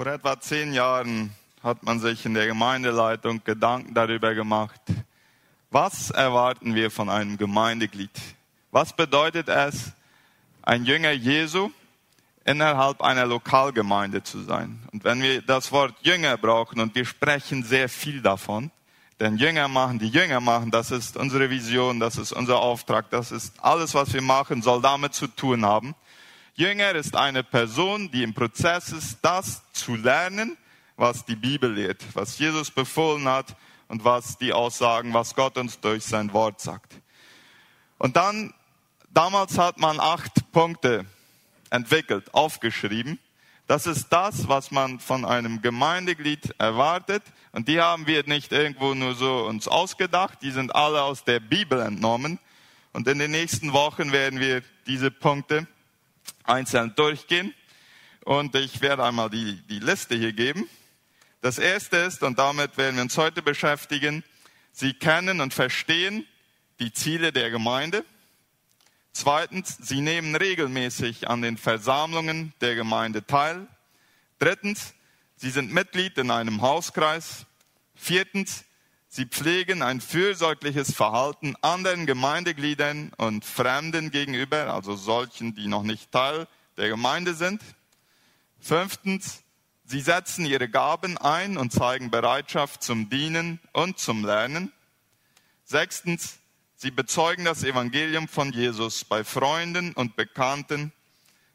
Vor etwa zehn Jahren hat man sich in der Gemeindeleitung Gedanken darüber gemacht, was erwarten wir von einem Gemeindeglied? Was bedeutet es, ein Jünger Jesu innerhalb einer Lokalgemeinde zu sein? Und wenn wir das Wort Jünger brauchen und wir sprechen sehr viel davon, denn Jünger machen, die Jünger machen, das ist unsere Vision, das ist unser Auftrag, das ist alles, was wir machen, soll damit zu tun haben. Jünger ist eine Person, die im Prozess ist, das zu lernen, was die Bibel lehrt, was Jesus befohlen hat und was die Aussagen, was Gott uns durch sein Wort sagt. Und dann, damals hat man acht Punkte entwickelt, aufgeschrieben. Das ist das, was man von einem Gemeindeglied erwartet. Und die haben wir nicht irgendwo nur so uns ausgedacht. Die sind alle aus der Bibel entnommen. Und in den nächsten Wochen werden wir diese Punkte einzeln durchgehen. Und ich werde einmal die, die Liste hier geben. Das erste ist, und damit werden wir uns heute beschäftigen, Sie kennen und verstehen die Ziele der Gemeinde. Zweitens, Sie nehmen regelmäßig an den Versammlungen der Gemeinde teil. Drittens, Sie sind Mitglied in einem Hauskreis. Viertens, Sie pflegen ein fürsorgliches Verhalten anderen Gemeindegliedern und Fremden gegenüber, also solchen, die noch nicht Teil der Gemeinde sind. Fünftens, Sie setzen ihre Gaben ein und zeigen Bereitschaft zum Dienen und zum Lernen. Sechstens, sie bezeugen das Evangelium von Jesus bei Freunden und Bekannten.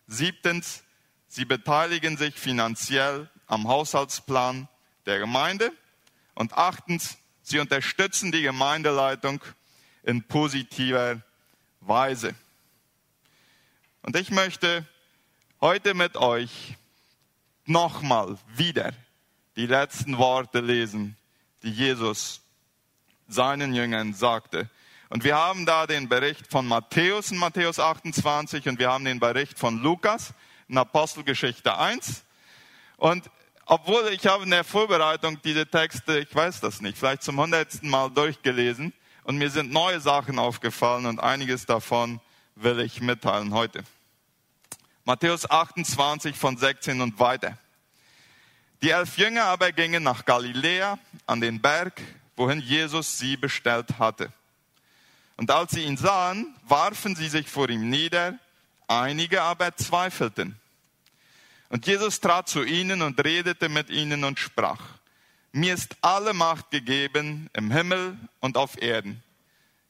Siebtens, sie beteiligen sich finanziell am Haushaltsplan der Gemeinde. Und achtens, sie unterstützen die Gemeindeleitung in positiver Weise. Und ich möchte heute mit euch nochmal wieder die letzten Worte lesen, die Jesus seinen Jüngern sagte. Und wir haben da den Bericht von Matthäus in Matthäus 28 und wir haben den Bericht von Lukas in Apostelgeschichte 1. Und obwohl ich habe in der Vorbereitung diese Texte, ich weiß das nicht, vielleicht zum hundertsten Mal durchgelesen und mir sind neue Sachen aufgefallen und einiges davon will ich mitteilen heute. Matthäus 28 von 16 und weiter. Die elf Jünger aber gingen nach Galiläa an den Berg, wohin Jesus sie bestellt hatte. Und als sie ihn sahen, warfen sie sich vor ihm nieder, einige aber zweifelten. Und Jesus trat zu ihnen und redete mit ihnen und sprach, mir ist alle Macht gegeben im Himmel und auf Erden.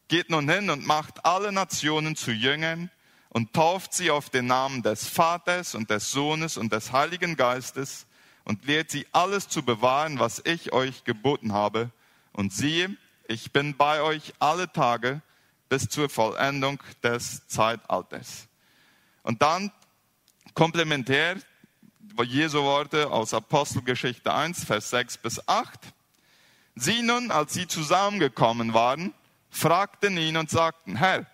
Geht nun hin und macht alle Nationen zu Jüngern und tauft sie auf den Namen des Vaters und des Sohnes und des Heiligen Geistes und lehrt sie alles zu bewahren, was ich euch geboten habe. Und siehe, ich bin bei euch alle Tage bis zur Vollendung des Zeitalters. Und dann komplementär Jesu Worte aus Apostelgeschichte 1, Vers 6 bis 8. Sie nun, als sie zusammengekommen waren, fragten ihn und sagten, Herr,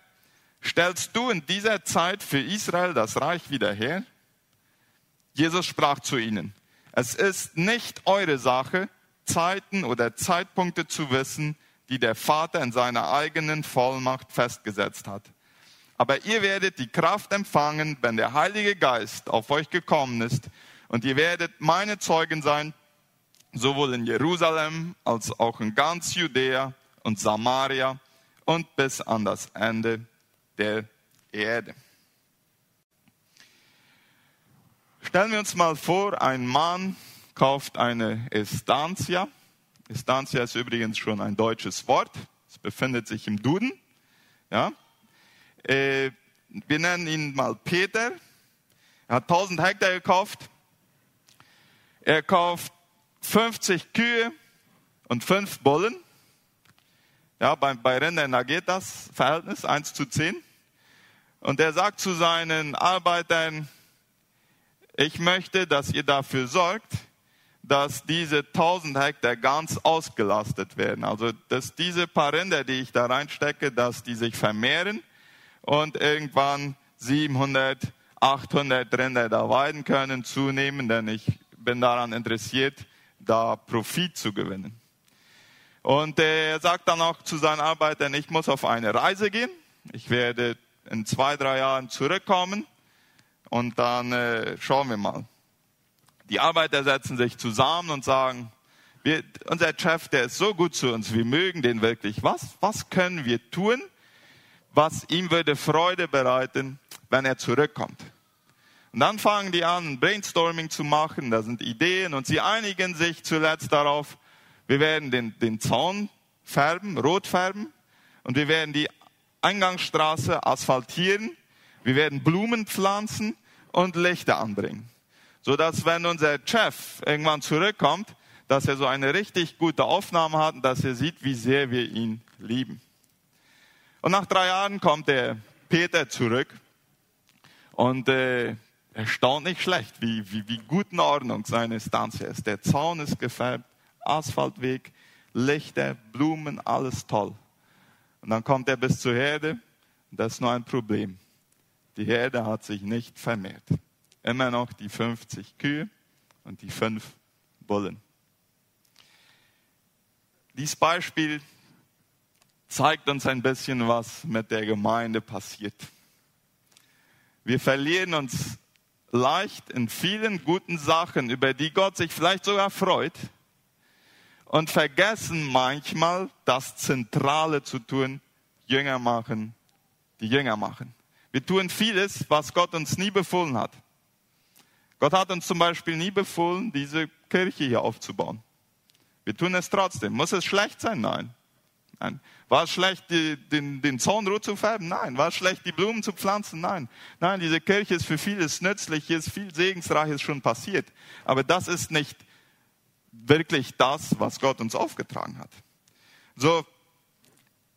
stellst du in dieser Zeit für Israel das Reich wieder her? Jesus sprach zu ihnen, es ist nicht eure Sache, Zeiten oder Zeitpunkte zu wissen, die der Vater in seiner eigenen Vollmacht festgesetzt hat. Aber ihr werdet die Kraft empfangen, wenn der Heilige Geist auf euch gekommen ist, und ihr werdet meine Zeugen sein, sowohl in Jerusalem als auch in ganz Judäa und Samaria und bis an das Ende der Erde. Stellen wir uns mal vor, ein Mann kauft eine Estancia. Estancia ist übrigens schon ein deutsches Wort. Es befindet sich im Duden. Ja. Äh, wir nennen ihn mal Peter. Er hat 1000 Hektar gekauft. Er kauft 50 Kühe und 5 Bullen. Ja, bei, bei Rindern, geht das Verhältnis 1 zu 10. Und er sagt zu seinen Arbeitern, ich möchte, dass ihr dafür sorgt, dass diese 1000 Hektar ganz ausgelastet werden. Also, dass diese paar Rinder, die ich da reinstecke, dass die sich vermehren und irgendwann 700, 800 Rinder da weiden können, zunehmen, denn ich bin daran interessiert, da Profit zu gewinnen. Und er sagt dann auch zu seinen Arbeitern, ich muss auf eine Reise gehen. Ich werde in zwei, drei Jahren zurückkommen und dann äh, schauen wir mal. Die Arbeiter setzen sich zusammen und sagen, wir, unser Chef, der ist so gut zu uns, wir mögen den wirklich. Was, was können wir tun, was ihm würde Freude bereiten, wenn er zurückkommt? Und dann fangen die an, Brainstorming zu machen, da sind Ideen und sie einigen sich zuletzt darauf, wir werden den, den Zaun färben, rot färben und wir werden die Eingangsstraße asphaltieren, wir werden Blumen pflanzen und Lichter anbringen. So dass wenn unser Chef irgendwann zurückkommt, dass er so eine richtig gute Aufnahme hat und dass er sieht, wie sehr wir ihn lieben. Und nach drei Jahren kommt der Peter zurück und äh, er staunt nicht schlecht, wie, wie, wie gut in Ordnung seine Stanze ist. Der Zaun ist gefärbt, Asphaltweg, Lichter, Blumen, alles toll. Und dann kommt er bis zur Herde und das ist nur ein Problem. Die Herde hat sich nicht vermehrt. Immer noch die 50 Kühe und die fünf Bullen. Dieses Beispiel zeigt uns ein bisschen, was mit der Gemeinde passiert. Wir verlieren uns leicht in vielen guten Sachen, über die Gott sich vielleicht sogar freut, und vergessen manchmal das Zentrale zu tun, Jünger machen, die Jünger machen. Wir tun vieles, was Gott uns nie befohlen hat. Gott hat uns zum Beispiel nie befohlen, diese Kirche hier aufzubauen. Wir tun es trotzdem. Muss es schlecht sein? Nein. Nein. War es schlecht, die, den, den Zaun rot zu färben? Nein. War es schlecht, die Blumen zu pflanzen? Nein. Nein, diese Kirche ist für vieles nützlich, hier ist viel Segensreiches schon passiert. Aber das ist nicht wirklich das, was Gott uns aufgetragen hat. So,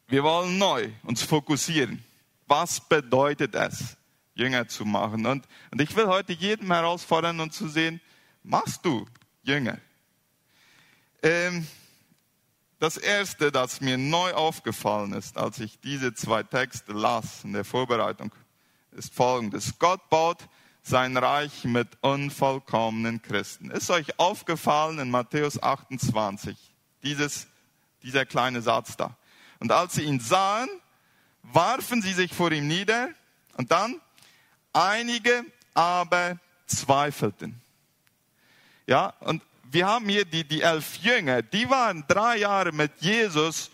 wir wollen neu uns fokussieren. Was bedeutet es, Jünger zu machen? Und, und ich will heute jedem herausfordern und zu sehen, machst du Jünger? Ähm, das erste, das mir neu aufgefallen ist, als ich diese zwei Texte las in der Vorbereitung, ist folgendes. Gott baut sein Reich mit unvollkommenen Christen. Ist euch aufgefallen in Matthäus 28, dieses, dieser kleine Satz da. Und als sie ihn sahen, warfen sie sich vor ihm nieder und dann einige aber zweifelten. Ja, und wir haben hier die, die elf Jünger, die waren drei Jahre mit Jesus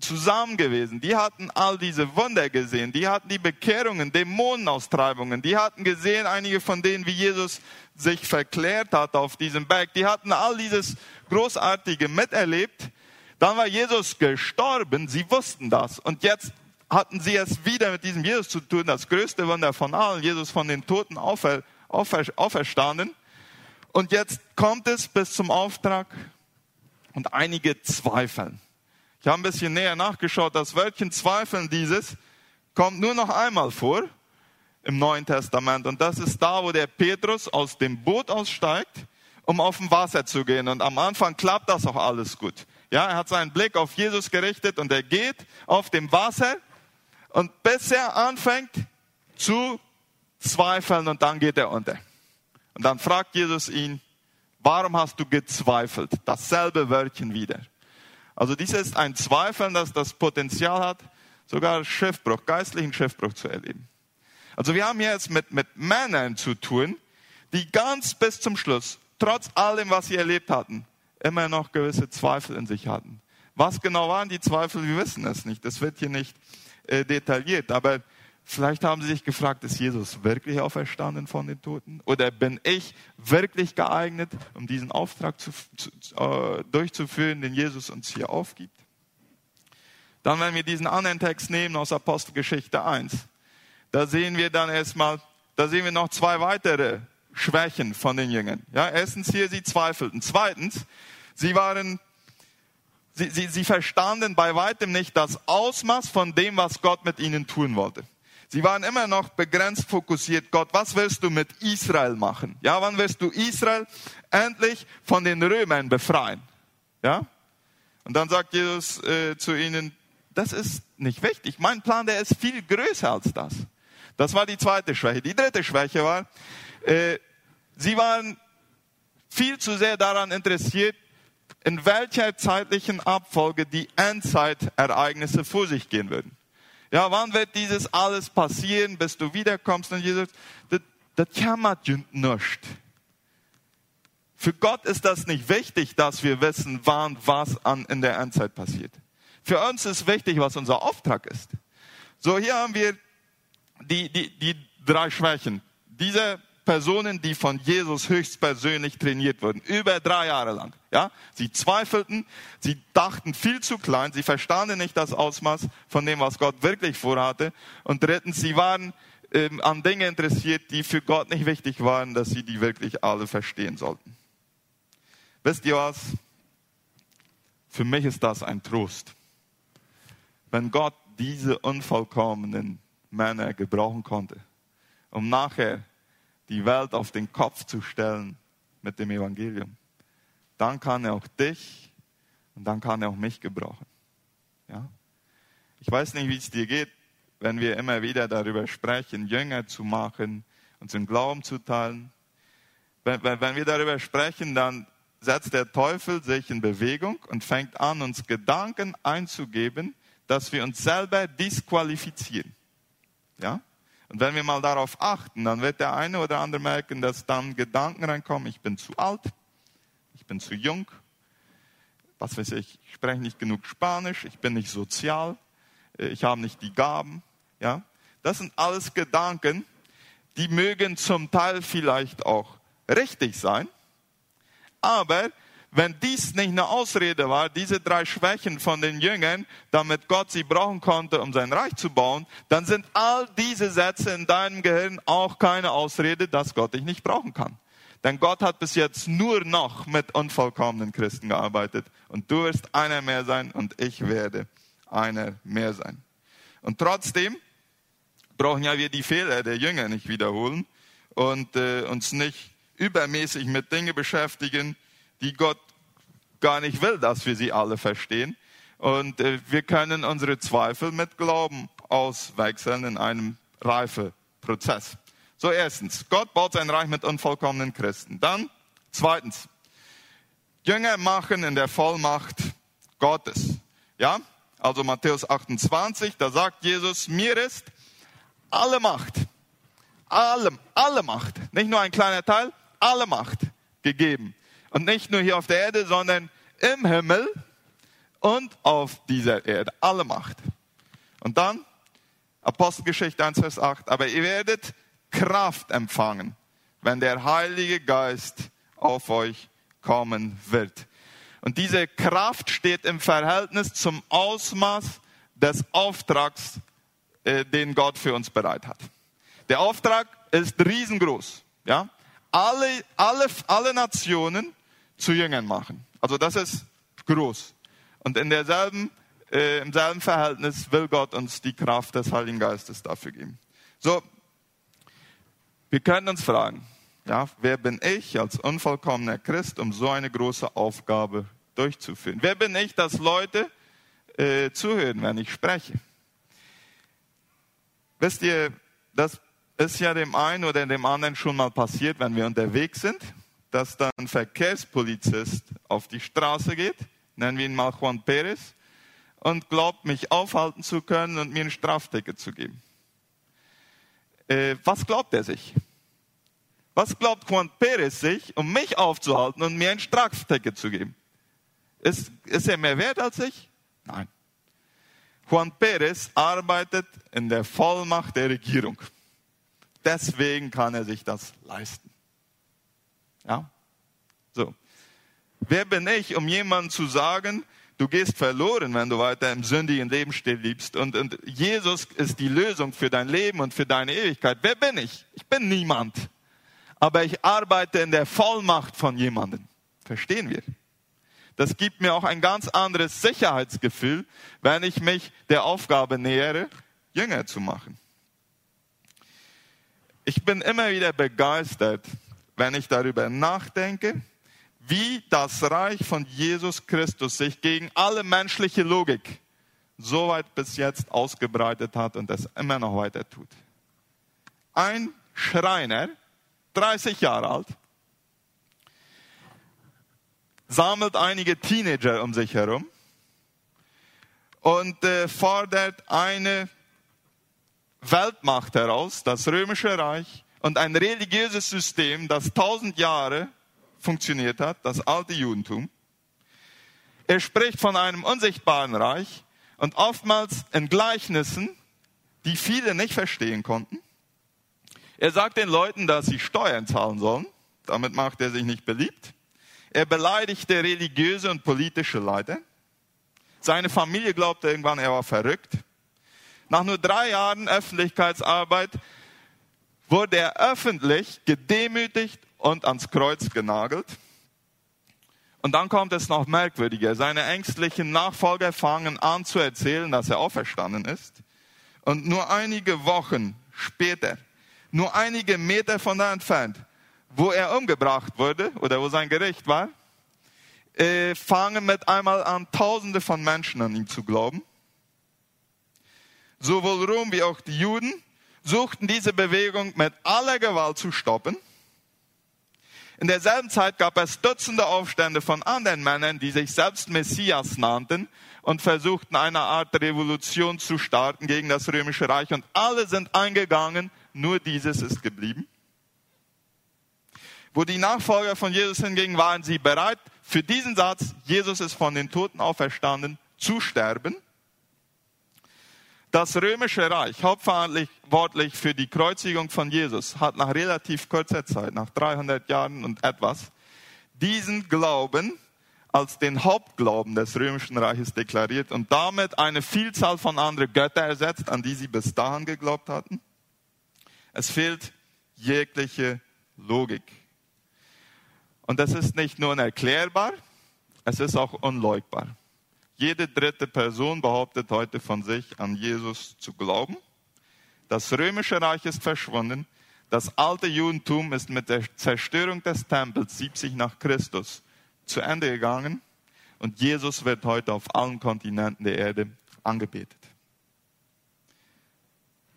zusammen gewesen. Die hatten all diese Wunder gesehen. Die hatten die Bekehrungen, Dämonenaustreibungen. Die hatten gesehen, einige von denen, wie Jesus sich verklärt hat auf diesem Berg. Die hatten all dieses Großartige miterlebt. Dann war Jesus gestorben. Sie wussten das. Und jetzt hatten sie es wieder mit diesem Jesus zu tun. Das größte Wunder von allen. Jesus von den Toten aufer, aufer, auferstanden. Und jetzt kommt es bis zum Auftrag und einige zweifeln. Ich habe ein bisschen näher nachgeschaut. Das Wörtchen zweifeln dieses kommt nur noch einmal vor im Neuen Testament. Und das ist da, wo der Petrus aus dem Boot aussteigt, um auf dem Wasser zu gehen. Und am Anfang klappt das auch alles gut. Ja, er hat seinen Blick auf Jesus gerichtet und er geht auf dem Wasser und bis er anfängt zu zweifeln und dann geht er unter. Und dann fragt Jesus ihn, warum hast du gezweifelt? Dasselbe Wörtchen wieder. Also dies ist ein Zweifeln, das das Potenzial hat, sogar Schiffbruch, geistlichen Schiffbruch zu erleben. Also wir haben hier jetzt mit, mit Männern zu tun, die ganz bis zum Schluss, trotz allem, was sie erlebt hatten, immer noch gewisse Zweifel in sich hatten. Was genau waren die Zweifel, wir wissen es nicht. Das wird hier nicht äh, detailliert. Aber Vielleicht haben sie sich gefragt, ist Jesus wirklich auferstanden von den Toten? Oder bin ich wirklich geeignet, um diesen Auftrag zu, zu, äh, durchzuführen, den Jesus uns hier aufgibt? Dann, wenn wir diesen anderen Text nehmen aus Apostelgeschichte 1, da sehen wir dann erstmal, da sehen wir noch zwei weitere Schwächen von den Jüngern. Ja, erstens hier, sie zweifelten. Zweitens, sie waren, sie, sie, sie verstanden bei weitem nicht das Ausmaß von dem, was Gott mit ihnen tun wollte. Sie waren immer noch begrenzt fokussiert. Gott, was willst du mit Israel machen? Ja, wann wirst du Israel endlich von den Römern befreien? Ja? Und dann sagt Jesus äh, zu ihnen, das ist nicht wichtig. Mein Plan, der ist viel größer als das. Das war die zweite Schwäche. Die dritte Schwäche war, äh, sie waren viel zu sehr daran interessiert, in welcher zeitlichen Abfolge die Endzeitereignisse vor sich gehen würden. Ja, wann wird dieses alles passieren, bis du wiederkommst? Und Jesus, das, das jammert nicht. Für Gott ist das nicht wichtig, dass wir wissen, wann was an, in der Endzeit passiert. Für uns ist wichtig, was unser Auftrag ist. So, hier haben wir die, die, die drei Schwächen. Diese Personen, die von Jesus höchstpersönlich trainiert wurden, über drei Jahre lang. Ja, sie zweifelten, sie dachten viel zu klein, sie verstanden nicht das Ausmaß von dem, was Gott wirklich vorhatte. Und drittens, sie waren ähm, an Dinge interessiert, die für Gott nicht wichtig waren, dass sie die wirklich alle verstehen sollten. Wisst ihr was? Für mich ist das ein Trost. Wenn Gott diese unvollkommenen Männer gebrauchen konnte, um nachher die Welt auf den Kopf zu stellen mit dem Evangelium, dann kann er auch dich und dann kann er auch mich gebrauchen. Ja? Ich weiß nicht, wie es dir geht, wenn wir immer wieder darüber sprechen, Jünger zu machen, unseren Glauben zu teilen. Wenn, wenn, wenn wir darüber sprechen, dann setzt der Teufel sich in Bewegung und fängt an, uns Gedanken einzugeben, dass wir uns selber disqualifizieren. Ja? Und wenn wir mal darauf achten, dann wird der eine oder andere merken, dass dann Gedanken reinkommen, ich bin zu alt, ich bin zu jung, was weiß ich, ich spreche nicht genug Spanisch, ich bin nicht sozial, äh, ich habe nicht die Gaben. Ja? Das sind alles Gedanken, die mögen zum Teil vielleicht auch richtig sein, aber wenn dies nicht eine Ausrede war, diese drei Schwächen von den Jüngern, damit Gott sie brauchen konnte, um sein Reich zu bauen, dann sind all diese Sätze in deinem Gehirn auch keine Ausrede, dass Gott dich nicht brauchen kann. Denn Gott hat bis jetzt nur noch mit unvollkommenen Christen gearbeitet. Und du wirst einer mehr sein und ich werde einer mehr sein. Und trotzdem brauchen ja wir die Fehler der Jünger nicht wiederholen und äh, uns nicht übermäßig mit Dingen beschäftigen, die Gott gar nicht will, dass wir sie alle verstehen. Und äh, wir können unsere Zweifel mit Glauben auswechseln in einem Reifeprozess. So erstens, Gott baut sein Reich mit unvollkommenen Christen. Dann zweitens, Jünger machen in der Vollmacht Gottes. Ja, also Matthäus 28, da sagt Jesus, mir ist alle Macht, alle, alle Macht, nicht nur ein kleiner Teil, alle Macht gegeben und nicht nur hier auf der Erde, sondern im Himmel und auf dieser Erde. Alle Macht. Und dann, Apostelgeschichte 1, Vers 8, aber ihr werdet Kraft empfangen, wenn der Heilige Geist auf euch kommen wird. Und diese Kraft steht im Verhältnis zum Ausmaß des Auftrags, äh, den Gott für uns bereit hat. Der Auftrag ist riesengroß. Ja? Alle, alle, alle Nationen zu Jüngern machen. Also das ist groß. Und in derselben, äh, im selben Verhältnis will Gott uns die Kraft des Heiligen Geistes dafür geben. So, wir können uns fragen, ja, wer bin ich als unvollkommener Christ, um so eine große Aufgabe durchzuführen? Wer bin ich, dass Leute äh, zuhören, wenn ich spreche? Wisst ihr, das ist ja dem einen oder dem anderen schon mal passiert, wenn wir unterwegs sind dass dann ein Verkehrspolizist auf die Straße geht, nennen wir ihn mal Juan Perez, und glaubt, mich aufhalten zu können und mir ein Strafticket zu geben. Äh, was glaubt er sich? Was glaubt Juan Perez sich, um mich aufzuhalten und mir ein Strafticket zu geben? Ist, ist er mehr wert als ich? Nein. Juan Perez arbeitet in der Vollmacht der Regierung. Deswegen kann er sich das leisten. Ja? So. Wer bin ich, um jemandem zu sagen, du gehst verloren, wenn du weiter im sündigen Leben lebst und, und Jesus ist die Lösung für dein Leben und für deine Ewigkeit. Wer bin ich? Ich bin niemand. Aber ich arbeite in der Vollmacht von jemandem. Verstehen wir? Das gibt mir auch ein ganz anderes Sicherheitsgefühl, wenn ich mich der Aufgabe nähere, Jünger zu machen. Ich bin immer wieder begeistert, wenn ich darüber nachdenke, wie das Reich von Jesus Christus sich gegen alle menschliche Logik so weit bis jetzt ausgebreitet hat und es immer noch weiter tut. Ein Schreiner, 30 Jahre alt, sammelt einige Teenager um sich herum und äh, fordert eine Weltmacht heraus, das römische Reich, und ein religiöses System, das tausend Jahre funktioniert hat, das alte Judentum. Er spricht von einem unsichtbaren Reich und oftmals in Gleichnissen, die viele nicht verstehen konnten. Er sagt den Leuten, dass sie Steuern zahlen sollen. Damit macht er sich nicht beliebt. Er beleidigte religiöse und politische Leiter. Seine Familie glaubte irgendwann, er war verrückt. Nach nur drei Jahren Öffentlichkeitsarbeit wurde er öffentlich gedemütigt und ans Kreuz genagelt. Und dann kommt es noch merkwürdiger. Seine ängstlichen Nachfolger fangen an zu erzählen, dass er auferstanden ist. Und nur einige Wochen später, nur einige Meter von da entfernt, wo er umgebracht wurde oder wo sein Gericht war, äh, fangen mit einmal an, Tausende von Menschen an ihn zu glauben. Sowohl Rom wie auch die Juden suchten diese Bewegung mit aller Gewalt zu stoppen. In derselben Zeit gab es Dutzende Aufstände von anderen Männern, die sich selbst Messias nannten und versuchten eine Art Revolution zu starten gegen das römische Reich. Und alle sind eingegangen, nur dieses ist geblieben. Wo die Nachfolger von Jesus hingingen, waren sie bereit, für diesen Satz, Jesus ist von den Toten auferstanden, zu sterben. Das römische Reich, hauptverantwortlich für die Kreuzigung von Jesus, hat nach relativ kurzer Zeit, nach 300 Jahren und etwas, diesen Glauben als den Hauptglauben des römischen Reiches deklariert und damit eine Vielzahl von anderen Göttern ersetzt, an die sie bis dahin geglaubt hatten. Es fehlt jegliche Logik. Und das ist nicht nur unerklärbar, es ist auch unleugbar. Jede dritte Person behauptet heute von sich, an Jesus zu glauben. Das römische Reich ist verschwunden. Das alte Judentum ist mit der Zerstörung des Tempels 70 nach Christus zu Ende gegangen. Und Jesus wird heute auf allen Kontinenten der Erde angebetet.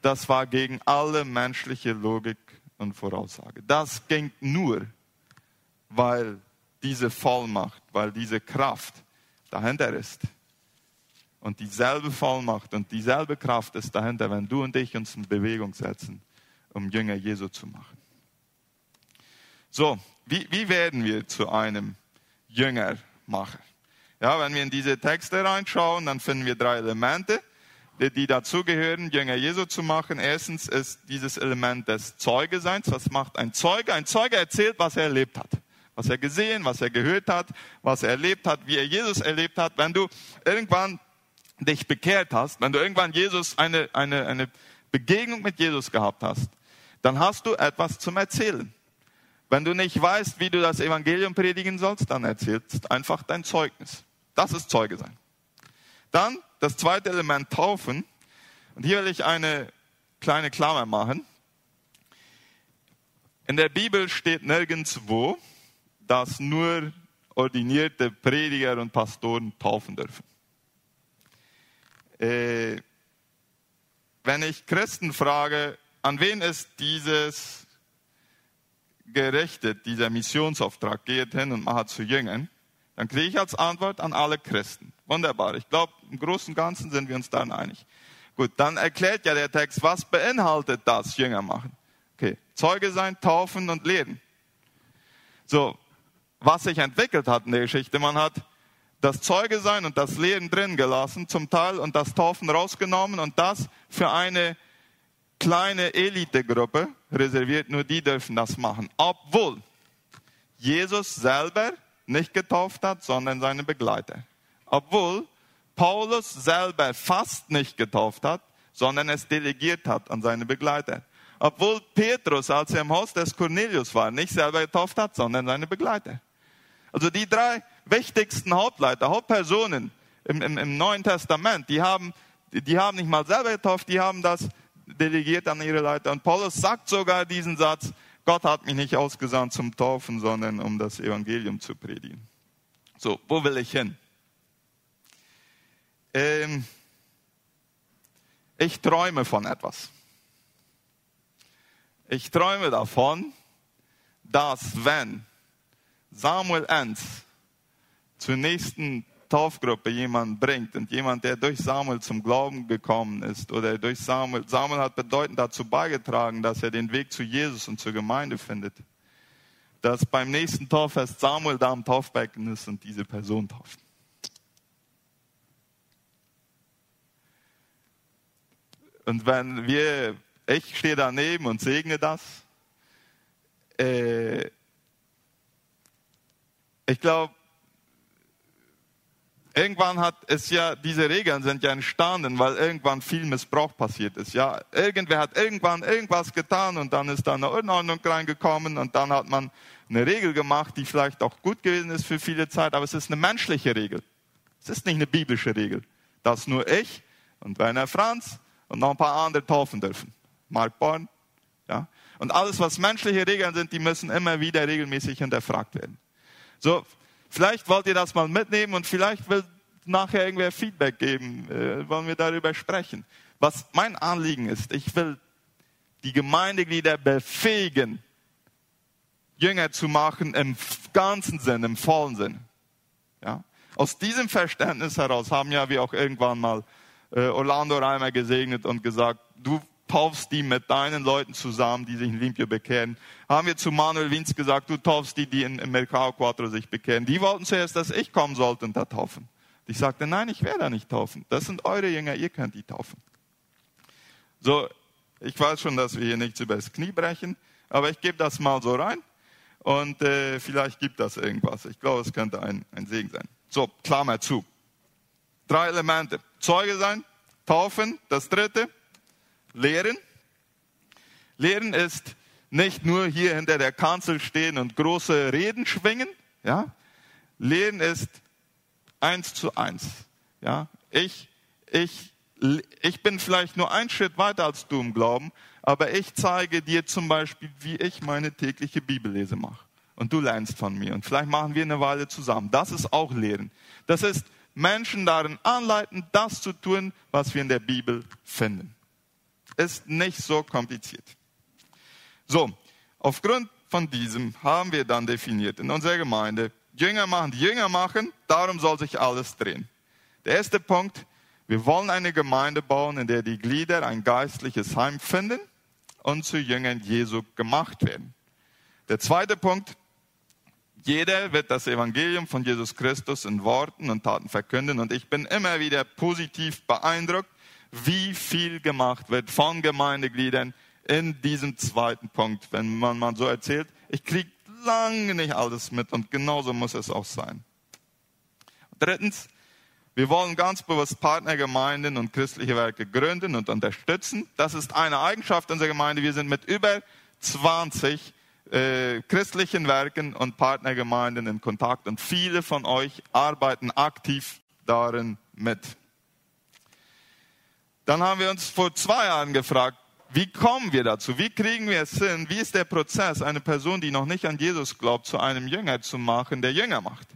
Das war gegen alle menschliche Logik und Voraussage. Das ging nur weil diese Vollmacht, weil diese Kraft dahinter ist. Und dieselbe Vollmacht und dieselbe Kraft ist dahinter, wenn du und ich uns in Bewegung setzen, um Jünger Jesu zu machen. So, wie, wie werden wir zu einem Jüngermacher? Ja, wenn wir in diese Texte reinschauen, dann finden wir drei Elemente, die, die dazugehören, Jünger Jesu zu machen. Erstens ist dieses Element des Zeugeseins. Was macht ein Zeuge? Ein Zeuge erzählt, was er erlebt hat was er gesehen, was er gehört hat, was er erlebt hat, wie er Jesus erlebt hat. Wenn du irgendwann dich bekehrt hast, wenn du irgendwann Jesus eine, eine, eine Begegnung mit Jesus gehabt hast, dann hast du etwas zum Erzählen. Wenn du nicht weißt, wie du das Evangelium predigen sollst, dann erzählst einfach dein Zeugnis. Das ist Zeuge sein. Dann das zweite Element Taufen. Und hier will ich eine kleine Klammer machen. In der Bibel steht nirgends wo, dass nur ordinierte Prediger und Pastoren taufen dürfen. Äh, wenn ich Christen frage, an wen ist dieses gerichtet, dieser Missionsauftrag, geht hin und macht zu Jüngern, dann kriege ich als Antwort an alle Christen. Wunderbar. Ich glaube, im Großen und Ganzen sind wir uns dann einig. Gut, dann erklärt ja der Text, was beinhaltet das Jünger machen? Okay, Zeuge sein, taufen und lehren. So, was sich entwickelt hat in der Geschichte. Man hat das Zeuge sein und das Lehren drin gelassen zum Teil und das Taufen rausgenommen und das für eine kleine Elitegruppe reserviert. Nur die dürfen das machen. Obwohl Jesus selber nicht getauft hat, sondern seine Begleiter. Obwohl Paulus selber fast nicht getauft hat, sondern es delegiert hat an seine Begleiter. Obwohl Petrus, als er im Haus des Cornelius war, nicht selber getauft hat, sondern seine Begleiter. Also die drei wichtigsten Hauptleiter, Hauptpersonen im, im, im Neuen Testament, die haben, die, haben nicht mal selber getauft, die haben das delegiert an ihre Leiter. Und Paulus sagt sogar diesen Satz, Gott hat mich nicht ausgesandt zum Taufen, sondern um das Evangelium zu predigen. So, wo will ich hin? Ähm, ich träume von etwas. Ich träume davon, dass wenn Samuel Enz zur nächsten Taufgruppe jemand bringt und jemand, der durch Samuel zum Glauben gekommen ist oder durch Samuel, Samuel hat bedeutend dazu beigetragen, dass er den Weg zu Jesus und zur Gemeinde findet, dass beim nächsten Tauffest Samuel da am Taufbecken ist und diese Person tauft. Und wenn wir, ich stehe daneben und segne das, äh, ich glaube, irgendwann hat es ja, diese Regeln sind ja entstanden, weil irgendwann viel Missbrauch passiert ist. Ja, irgendwer hat irgendwann irgendwas getan und dann ist da eine Unordnung reingekommen und dann hat man eine Regel gemacht, die vielleicht auch gut gewesen ist für viele Zeit, aber es ist eine menschliche Regel. Es ist nicht eine biblische Regel, dass nur ich und Werner Franz und noch ein paar andere taufen dürfen. Mark Born, ja. Und alles, was menschliche Regeln sind, die müssen immer wieder regelmäßig hinterfragt werden. So, vielleicht wollt ihr das mal mitnehmen und vielleicht will nachher irgendwer Feedback geben, äh, wollen wir darüber sprechen. Was mein Anliegen ist, ich will die Gemeindeglieder befähigen, Jünger zu machen im ganzen Sinn, im vollen Sinn. Ja? Aus diesem Verständnis heraus haben ja wir auch irgendwann mal äh, Orlando Reimer gesegnet und gesagt, du taufst die mit deinen Leuten zusammen, die sich in Limpio bekehren. Haben wir zu Manuel Winz gesagt, du taufst die, die in, in Mercado Quattro sich bekehren. Die wollten zuerst, dass ich kommen sollte und da taufen. Ich sagte, nein, ich werde da nicht taufen. Das sind eure Jünger, ihr könnt die taufen. So, ich weiß schon, dass wir hier nichts über das Knie brechen, aber ich gebe das mal so rein und äh, vielleicht gibt das irgendwas. Ich glaube, es könnte ein, ein Segen sein. So, Klammer zu. Drei Elemente. Zeuge sein, taufen, das dritte, lehren. Lehren ist nicht nur hier hinter der Kanzel stehen und große Reden schwingen, ja. Lehren ist eins zu eins, ja. Ich, ich, ich bin vielleicht nur einen Schritt weiter als du im Glauben, aber ich zeige dir zum Beispiel, wie ich meine tägliche Bibellese mache. Und du lernst von mir. Und vielleicht machen wir eine Weile zusammen. Das ist auch Lehren. Das ist Menschen darin anleiten, das zu tun, was wir in der Bibel finden. Ist nicht so kompliziert. So, aufgrund von diesem haben wir dann definiert in unserer Gemeinde, Jünger machen, Jünger machen, darum soll sich alles drehen. Der erste Punkt, wir wollen eine Gemeinde bauen, in der die Glieder ein geistliches Heim finden und zu Jüngern Jesu gemacht werden. Der zweite Punkt, jeder wird das Evangelium von Jesus Christus in Worten und Taten verkünden und ich bin immer wieder positiv beeindruckt, wie viel gemacht wird von Gemeindegliedern in diesem zweiten Punkt, wenn man mal so erzählt. Ich kriege lange nicht alles mit und genauso muss es auch sein. Drittens, wir wollen ganz bewusst Partnergemeinden und christliche Werke gründen und unterstützen. Das ist eine Eigenschaft unserer Gemeinde. Wir sind mit über 20 äh, christlichen Werken und Partnergemeinden in Kontakt und viele von euch arbeiten aktiv darin mit. Dann haben wir uns vor zwei Jahren gefragt, wie kommen wir dazu? Wie kriegen wir es hin? Wie ist der Prozess, eine Person, die noch nicht an Jesus glaubt, zu einem Jünger zu machen, der Jünger macht?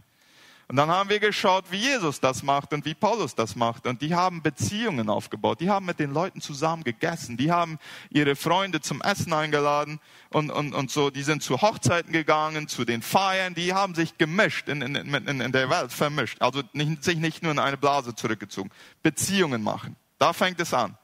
Und dann haben wir geschaut, wie Jesus das macht und wie Paulus das macht. Und die haben Beziehungen aufgebaut. Die haben mit den Leuten zusammen gegessen. Die haben ihre Freunde zum Essen eingeladen und, und, und so. Die sind zu Hochzeiten gegangen, zu den Feiern. Die haben sich gemischt, in, in, in, in der Welt vermischt. Also nicht, sich nicht nur in eine Blase zurückgezogen. Beziehungen machen. Da fängt es an.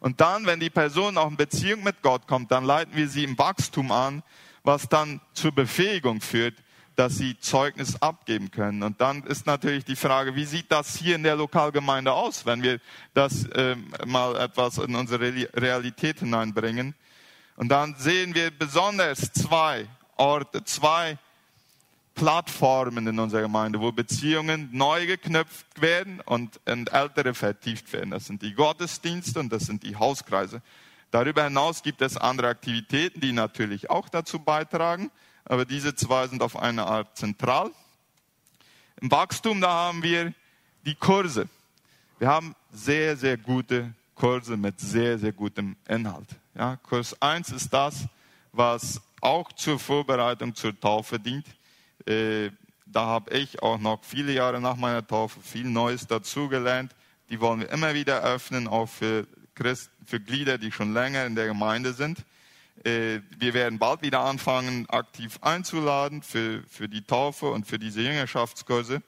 Und dann, wenn die Person auch in Beziehung mit Gott kommt, dann leiten wir sie im Wachstum an, was dann zur Befähigung führt, dass sie Zeugnis abgeben können. Und dann ist natürlich die Frage, wie sieht das hier in der Lokalgemeinde aus, wenn wir das äh, mal etwas in unsere Realität hineinbringen. Und dann sehen wir besonders zwei Orte, zwei Plattformen in unserer Gemeinde, wo Beziehungen neu geknüpft werden und, und ältere vertieft werden. Das sind die Gottesdienste und das sind die Hauskreise. Darüber hinaus gibt es andere Aktivitäten, die natürlich auch dazu beitragen aber diese zwei sind auf eine Art zentral. Im Wachstum, da haben wir die Kurse. Wir haben sehr, sehr gute Kurse mit sehr, sehr gutem Inhalt. Ja, Kurs 1 ist das, was auch zur Vorbereitung zur Taufe dient. Äh, da habe ich auch noch viele Jahre nach meiner Taufe viel Neues dazugelernt. Die wollen wir immer wieder öffnen, auch für, Christ, für Glieder, die schon länger in der Gemeinde sind. Äh, wir werden bald wieder anfangen, aktiv einzuladen für, für die Taufe und für diese Jüngerschaftskurse.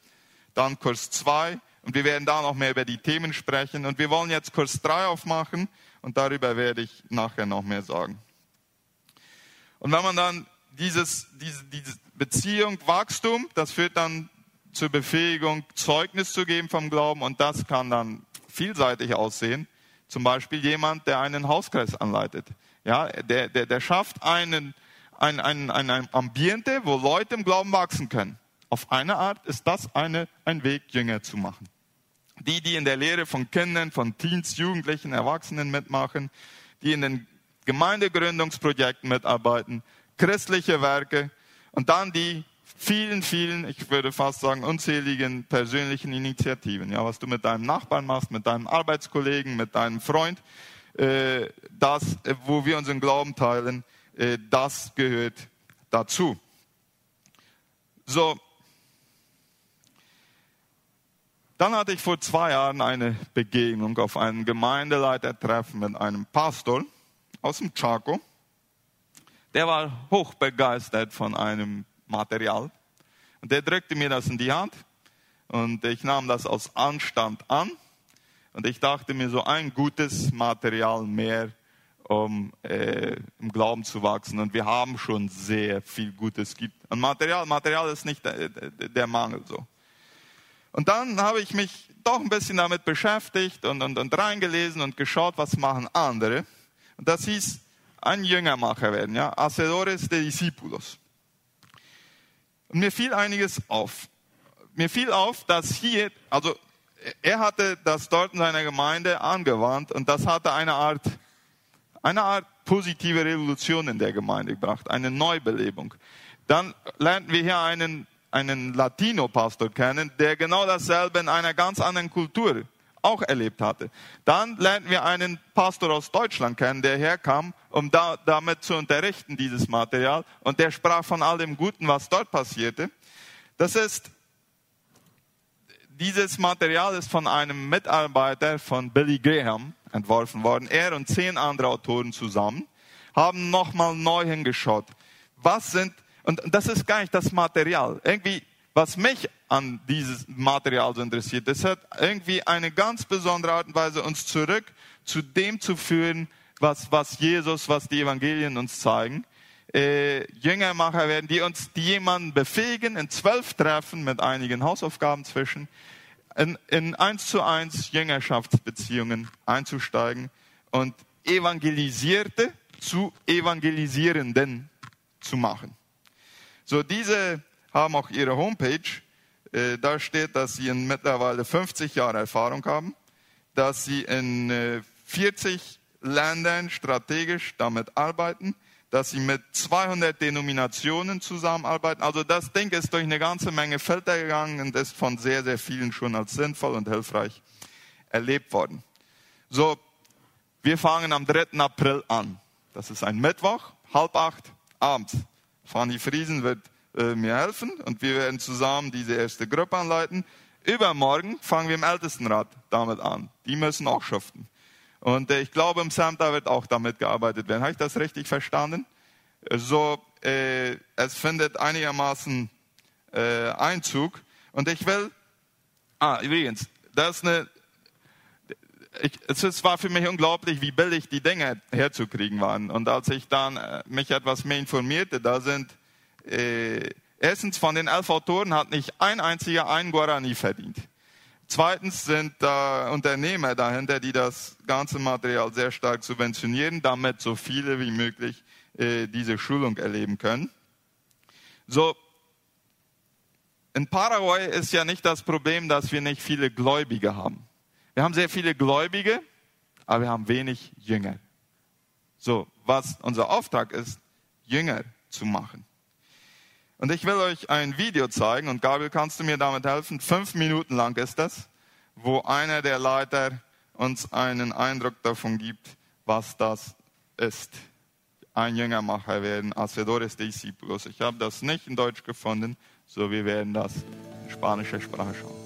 Dann Kurs 2 und wir werden da noch mehr über die Themen sprechen. Und wir wollen jetzt Kurs 3 aufmachen und darüber werde ich nachher noch mehr sagen. Und wenn man dann dieses, diese, diese Beziehung, Wachstum, das führt dann zur Befähigung, Zeugnis zu geben vom Glauben und das kann dann vielseitig aussehen. Zum Beispiel jemand, der einen Hauskreis anleitet. Ja, der, der, der schafft einen, ein, ein, ein, ein Ambiente, wo Leute im Glauben wachsen können. Auf eine Art ist das eine, ein Weg, Jünger zu machen. Die, die in der Lehre von Kindern, von Teens, Jugendlichen, Erwachsenen mitmachen, die in den Gemeindegründungsprojekten mitarbeiten, christliche Werke und dann die vielen, vielen, ich würde fast sagen, unzähligen persönlichen Initiativen. Ja, was du mit deinem Nachbarn machst, mit deinem Arbeitskollegen, mit deinem Freund, äh, das, äh, wo wir unseren Glauben teilen, äh, das gehört dazu. So. Dann hatte ich vor zwei Jahren eine Begegnung auf einem Gemeindeleitertreffen mit einem Pastor aus dem Chaco. Der war hochbegeistert von einem Material. Und der drückte mir das in die Hand und ich nahm das aus Anstand an. Und ich dachte mir so ein gutes Material mehr, um äh, im Glauben zu wachsen. Und wir haben schon sehr viel Gutes. Und Material, Material ist nicht der, der Mangel so. Und dann habe ich mich doch ein bisschen damit beschäftigt und, und, und reingelesen und geschaut, was machen andere. Und das hieß, ein Jüngermacher werden, ja, Hacedores de Discípulos. Und mir fiel einiges auf. Mir fiel auf, dass hier, also er hatte das dort in seiner Gemeinde angewandt und das hatte eine Art, eine Art positive Revolution in der Gemeinde gebracht, eine Neubelebung. Dann lernten wir hier einen, einen Latino-Pastor kennen, der genau dasselbe in einer ganz anderen Kultur auch erlebt hatte. Dann lernten wir einen Pastor aus Deutschland kennen, der herkam, um da, damit zu unterrichten, dieses Material. Und der sprach von all dem Guten, was dort passierte. Das ist, dieses Material ist von einem Mitarbeiter von Billy Graham entworfen worden. Er und zehn andere Autoren zusammen haben nochmal neu hingeschaut. Was sind, und das ist gar nicht das Material. Irgendwie was mich an dieses Material so interessiert, das hat irgendwie eine ganz besondere Art und Weise, uns zurück zu dem zu führen, was, was Jesus, was die Evangelien uns zeigen. Äh, Jüngermacher werden, die uns, die jemanden befähigen, in zwölf Treffen mit einigen Hausaufgaben zwischen, in, in eins zu eins Jüngerschaftsbeziehungen einzusteigen und Evangelisierte zu Evangelisierenden zu machen. So diese haben auch ihre Homepage. Äh, da steht, dass sie in mittlerweile 50 Jahre Erfahrung haben, dass sie in 40 äh, Ländern strategisch damit arbeiten, dass sie mit 200 Denominationen zusammenarbeiten. Also das Ding ist durch eine ganze Menge Felder gegangen und ist von sehr, sehr vielen schon als sinnvoll und hilfreich erlebt worden. So, wir fangen am 3. April an. Das ist ein Mittwoch, halb acht abends. Fanny Friesen wird äh, mir helfen und wir werden zusammen diese erste Gruppe anleiten. Übermorgen fangen wir im Ältestenrat damit an. Die müssen auch schuften. Und äh, ich glaube, im Samta wird auch damit gearbeitet werden. Habe ich das richtig verstanden? So, äh, es findet einigermaßen äh, Einzug. Und ich will, ah, übrigens, das ist eine, ich, es war für mich unglaublich, wie billig die Dinge herzukriegen waren. Und als ich dann äh, mich etwas mehr informierte, da sind äh, erstens von den elf Autoren hat nicht ein einziger ein Guarani verdient. Zweitens sind da Unternehmer dahinter, die das ganze Material sehr stark subventionieren, damit so viele wie möglich äh, diese Schulung erleben können. So, in Paraguay ist ja nicht das Problem, dass wir nicht viele Gläubige haben. Wir haben sehr viele Gläubige, aber wir haben wenig Jünger. So, was unser Auftrag ist, Jünger zu machen. Und ich will euch ein Video zeigen und Gabriel, kannst du mir damit helfen? Fünf Minuten lang ist das, wo einer der Leiter uns einen Eindruck davon gibt, was das ist. Ein Jüngermacher werden, Hacedores de Discípulos. Ich habe das nicht in Deutsch gefunden, so wir werden das in spanischer Sprache schauen.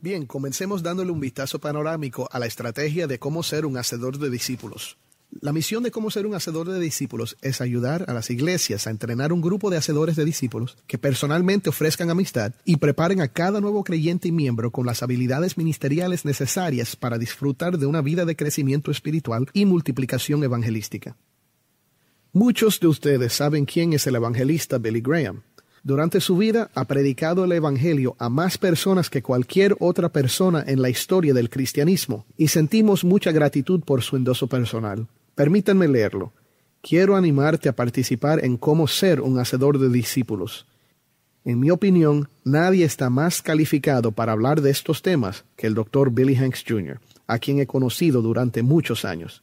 Bien, comencemos dándole un vistazo panorámico a la estrategia de cómo ser un hacedor de discípulos. La misión de cómo ser un hacedor de discípulos es ayudar a las iglesias a entrenar un grupo de hacedores de discípulos que personalmente ofrezcan amistad y preparen a cada nuevo creyente y miembro con las habilidades ministeriales necesarias para disfrutar de una vida de crecimiento espiritual y multiplicación evangelística. Muchos de ustedes saben quién es el evangelista Billy Graham. Durante su vida ha predicado el Evangelio a más personas que cualquier otra persona en la historia del cristianismo y sentimos mucha gratitud por su endoso personal. Permítanme leerlo. Quiero animarte a participar en cómo ser un hacedor de discípulos. En mi opinión, nadie está más calificado para hablar de estos temas que el Dr. Billy Hanks Jr., a quien he conocido durante muchos años.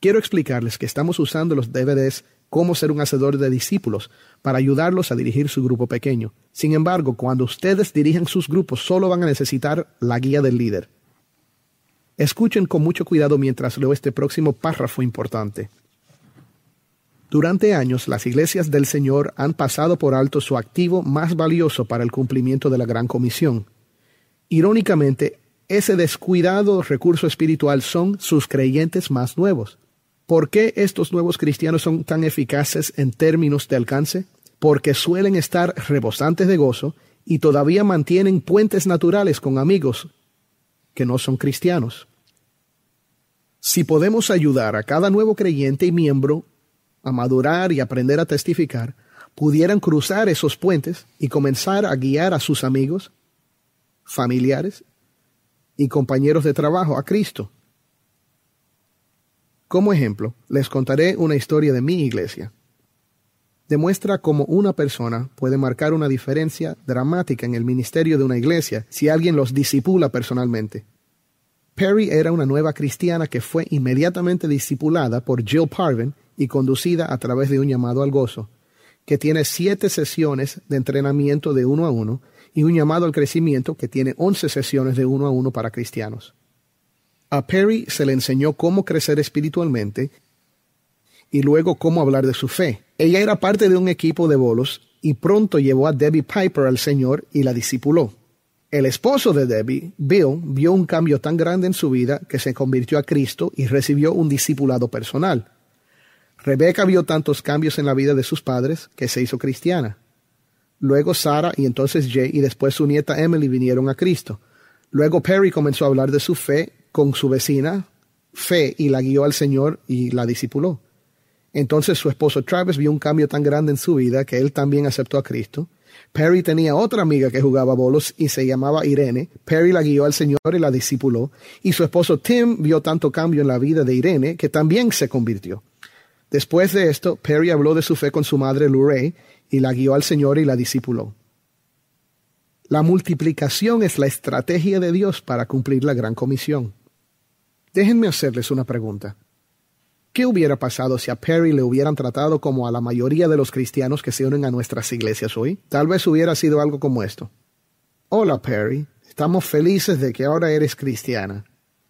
Quiero explicarles que estamos usando los DVDs Cómo ser un hacedor de discípulos para ayudarlos a dirigir su grupo pequeño. Sin embargo, cuando ustedes dirijan sus grupos, solo van a necesitar la guía del líder. Escuchen con mucho cuidado mientras leo este próximo párrafo importante. Durante años, las iglesias del Señor han pasado por alto su activo más valioso para el cumplimiento de la Gran Comisión. Irónicamente, ese descuidado recurso espiritual son sus creyentes más nuevos. ¿Por qué estos nuevos cristianos son tan eficaces en términos de alcance? Porque suelen estar rebosantes de gozo y todavía mantienen puentes naturales con amigos que no son cristianos. Si podemos ayudar a cada nuevo creyente y miembro a madurar y aprender a testificar, pudieran cruzar esos puentes y comenzar a guiar a sus amigos, familiares y compañeros de trabajo a Cristo. Como ejemplo, les contaré una historia de mi iglesia. Demuestra cómo una persona puede marcar una diferencia dramática en el ministerio de una iglesia si alguien los disipula personalmente. Perry era una nueva cristiana que fue inmediatamente discipulada por Jill Parvin y conducida a través de un llamado al gozo, que tiene siete sesiones de entrenamiento de uno a uno y un llamado al crecimiento que tiene once sesiones de uno a uno para cristianos. A Perry se le enseñó cómo crecer espiritualmente y luego cómo hablar de su fe. Ella era parte de un equipo de bolos y pronto llevó a Debbie Piper al Señor y la discipuló. El esposo de Debbie, Bill, vio un cambio tan grande en su vida que se convirtió a Cristo y recibió un discipulado personal. Rebecca vio tantos cambios en la vida de sus padres que se hizo cristiana. Luego Sara y entonces Jay y después su nieta Emily vinieron a Cristo. Luego Perry comenzó a hablar de su fe con su vecina, fe, y la guió al Señor y la discipuló. Entonces su esposo Travis vio un cambio tan grande en su vida que él también aceptó a Cristo. Perry tenía otra amiga que jugaba bolos y se llamaba Irene. Perry la guió al Señor y la discipuló. Y su esposo Tim vio tanto cambio en la vida de Irene que también se convirtió. Después de esto, Perry habló de su fe con su madre Luray y la guió al Señor y la discipuló. La multiplicación es la estrategia de Dios para cumplir la gran comisión. Déjenme hacerles una pregunta. ¿Qué hubiera pasado si a Perry le hubieran tratado como a la mayoría de los cristianos que se unen a nuestras iglesias hoy? Tal vez hubiera sido algo como esto. Hola Perry, estamos felices de que ahora eres cristiana.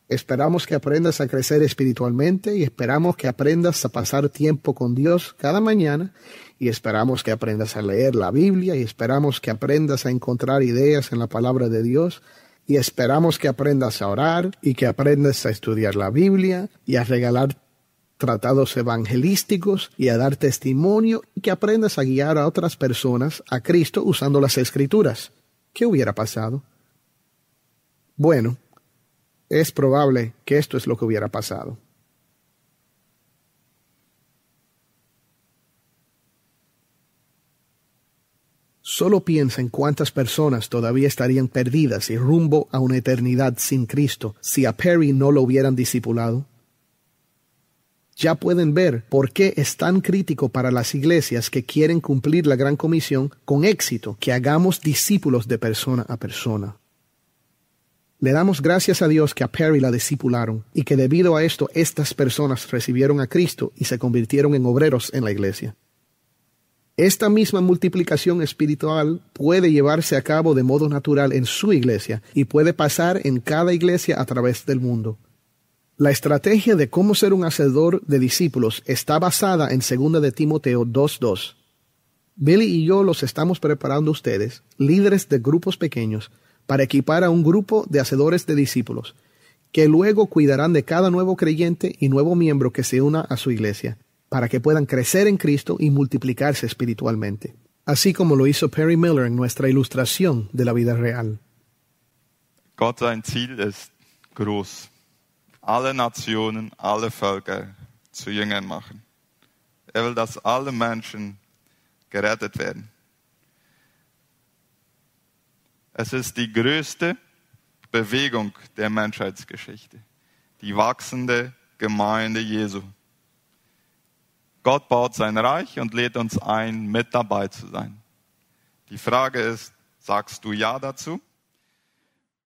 Esperamos que aprendas a crecer espiritualmente y esperamos que aprendas a pasar tiempo con Dios cada mañana y esperamos que aprendas a leer la Biblia y esperamos que aprendas a encontrar ideas en la palabra de Dios y esperamos que aprendas a orar y que aprendas a estudiar la Biblia y a regalar tratados evangelísticos y a dar testimonio y que aprendas a guiar a otras personas a Cristo usando las escrituras. ¿Qué hubiera pasado? Bueno, es probable que esto es lo que hubiera pasado. Solo piensa en cuántas personas todavía estarían perdidas y rumbo a una eternidad sin Cristo si a Perry no lo hubieran discipulado. Ya pueden ver por qué es tan crítico para las iglesias que quieren cumplir la gran comisión con éxito que hagamos discípulos de persona a persona. Le damos gracias a Dios que a Perry la discipularon y que debido a esto estas personas recibieron a Cristo y se convirtieron en obreros en la iglesia. Esta misma multiplicación espiritual puede llevarse a cabo de modo natural en su iglesia y puede pasar en cada iglesia a través del mundo. La estrategia de cómo ser un hacedor de discípulos está basada en 2 de Timoteo 2.2. Billy y yo los estamos preparando ustedes, líderes de grupos pequeños, para equipar a un grupo de hacedores de discípulos, que luego cuidarán de cada nuevo creyente y nuevo miembro que se una a su iglesia, para que puedan crecer en Cristo y multiplicarse espiritualmente, así como lo hizo Perry Miller en nuestra ilustración de la vida real. Ziel. Alle Nationen, alle Völker zu Jüngern machen. Er will, dass alle Menschen gerettet werden. Es ist die größte Bewegung der Menschheitsgeschichte, die wachsende Gemeinde Jesu. Gott baut sein Reich und lädt uns ein, mit dabei zu sein. Die Frage ist, sagst du Ja dazu?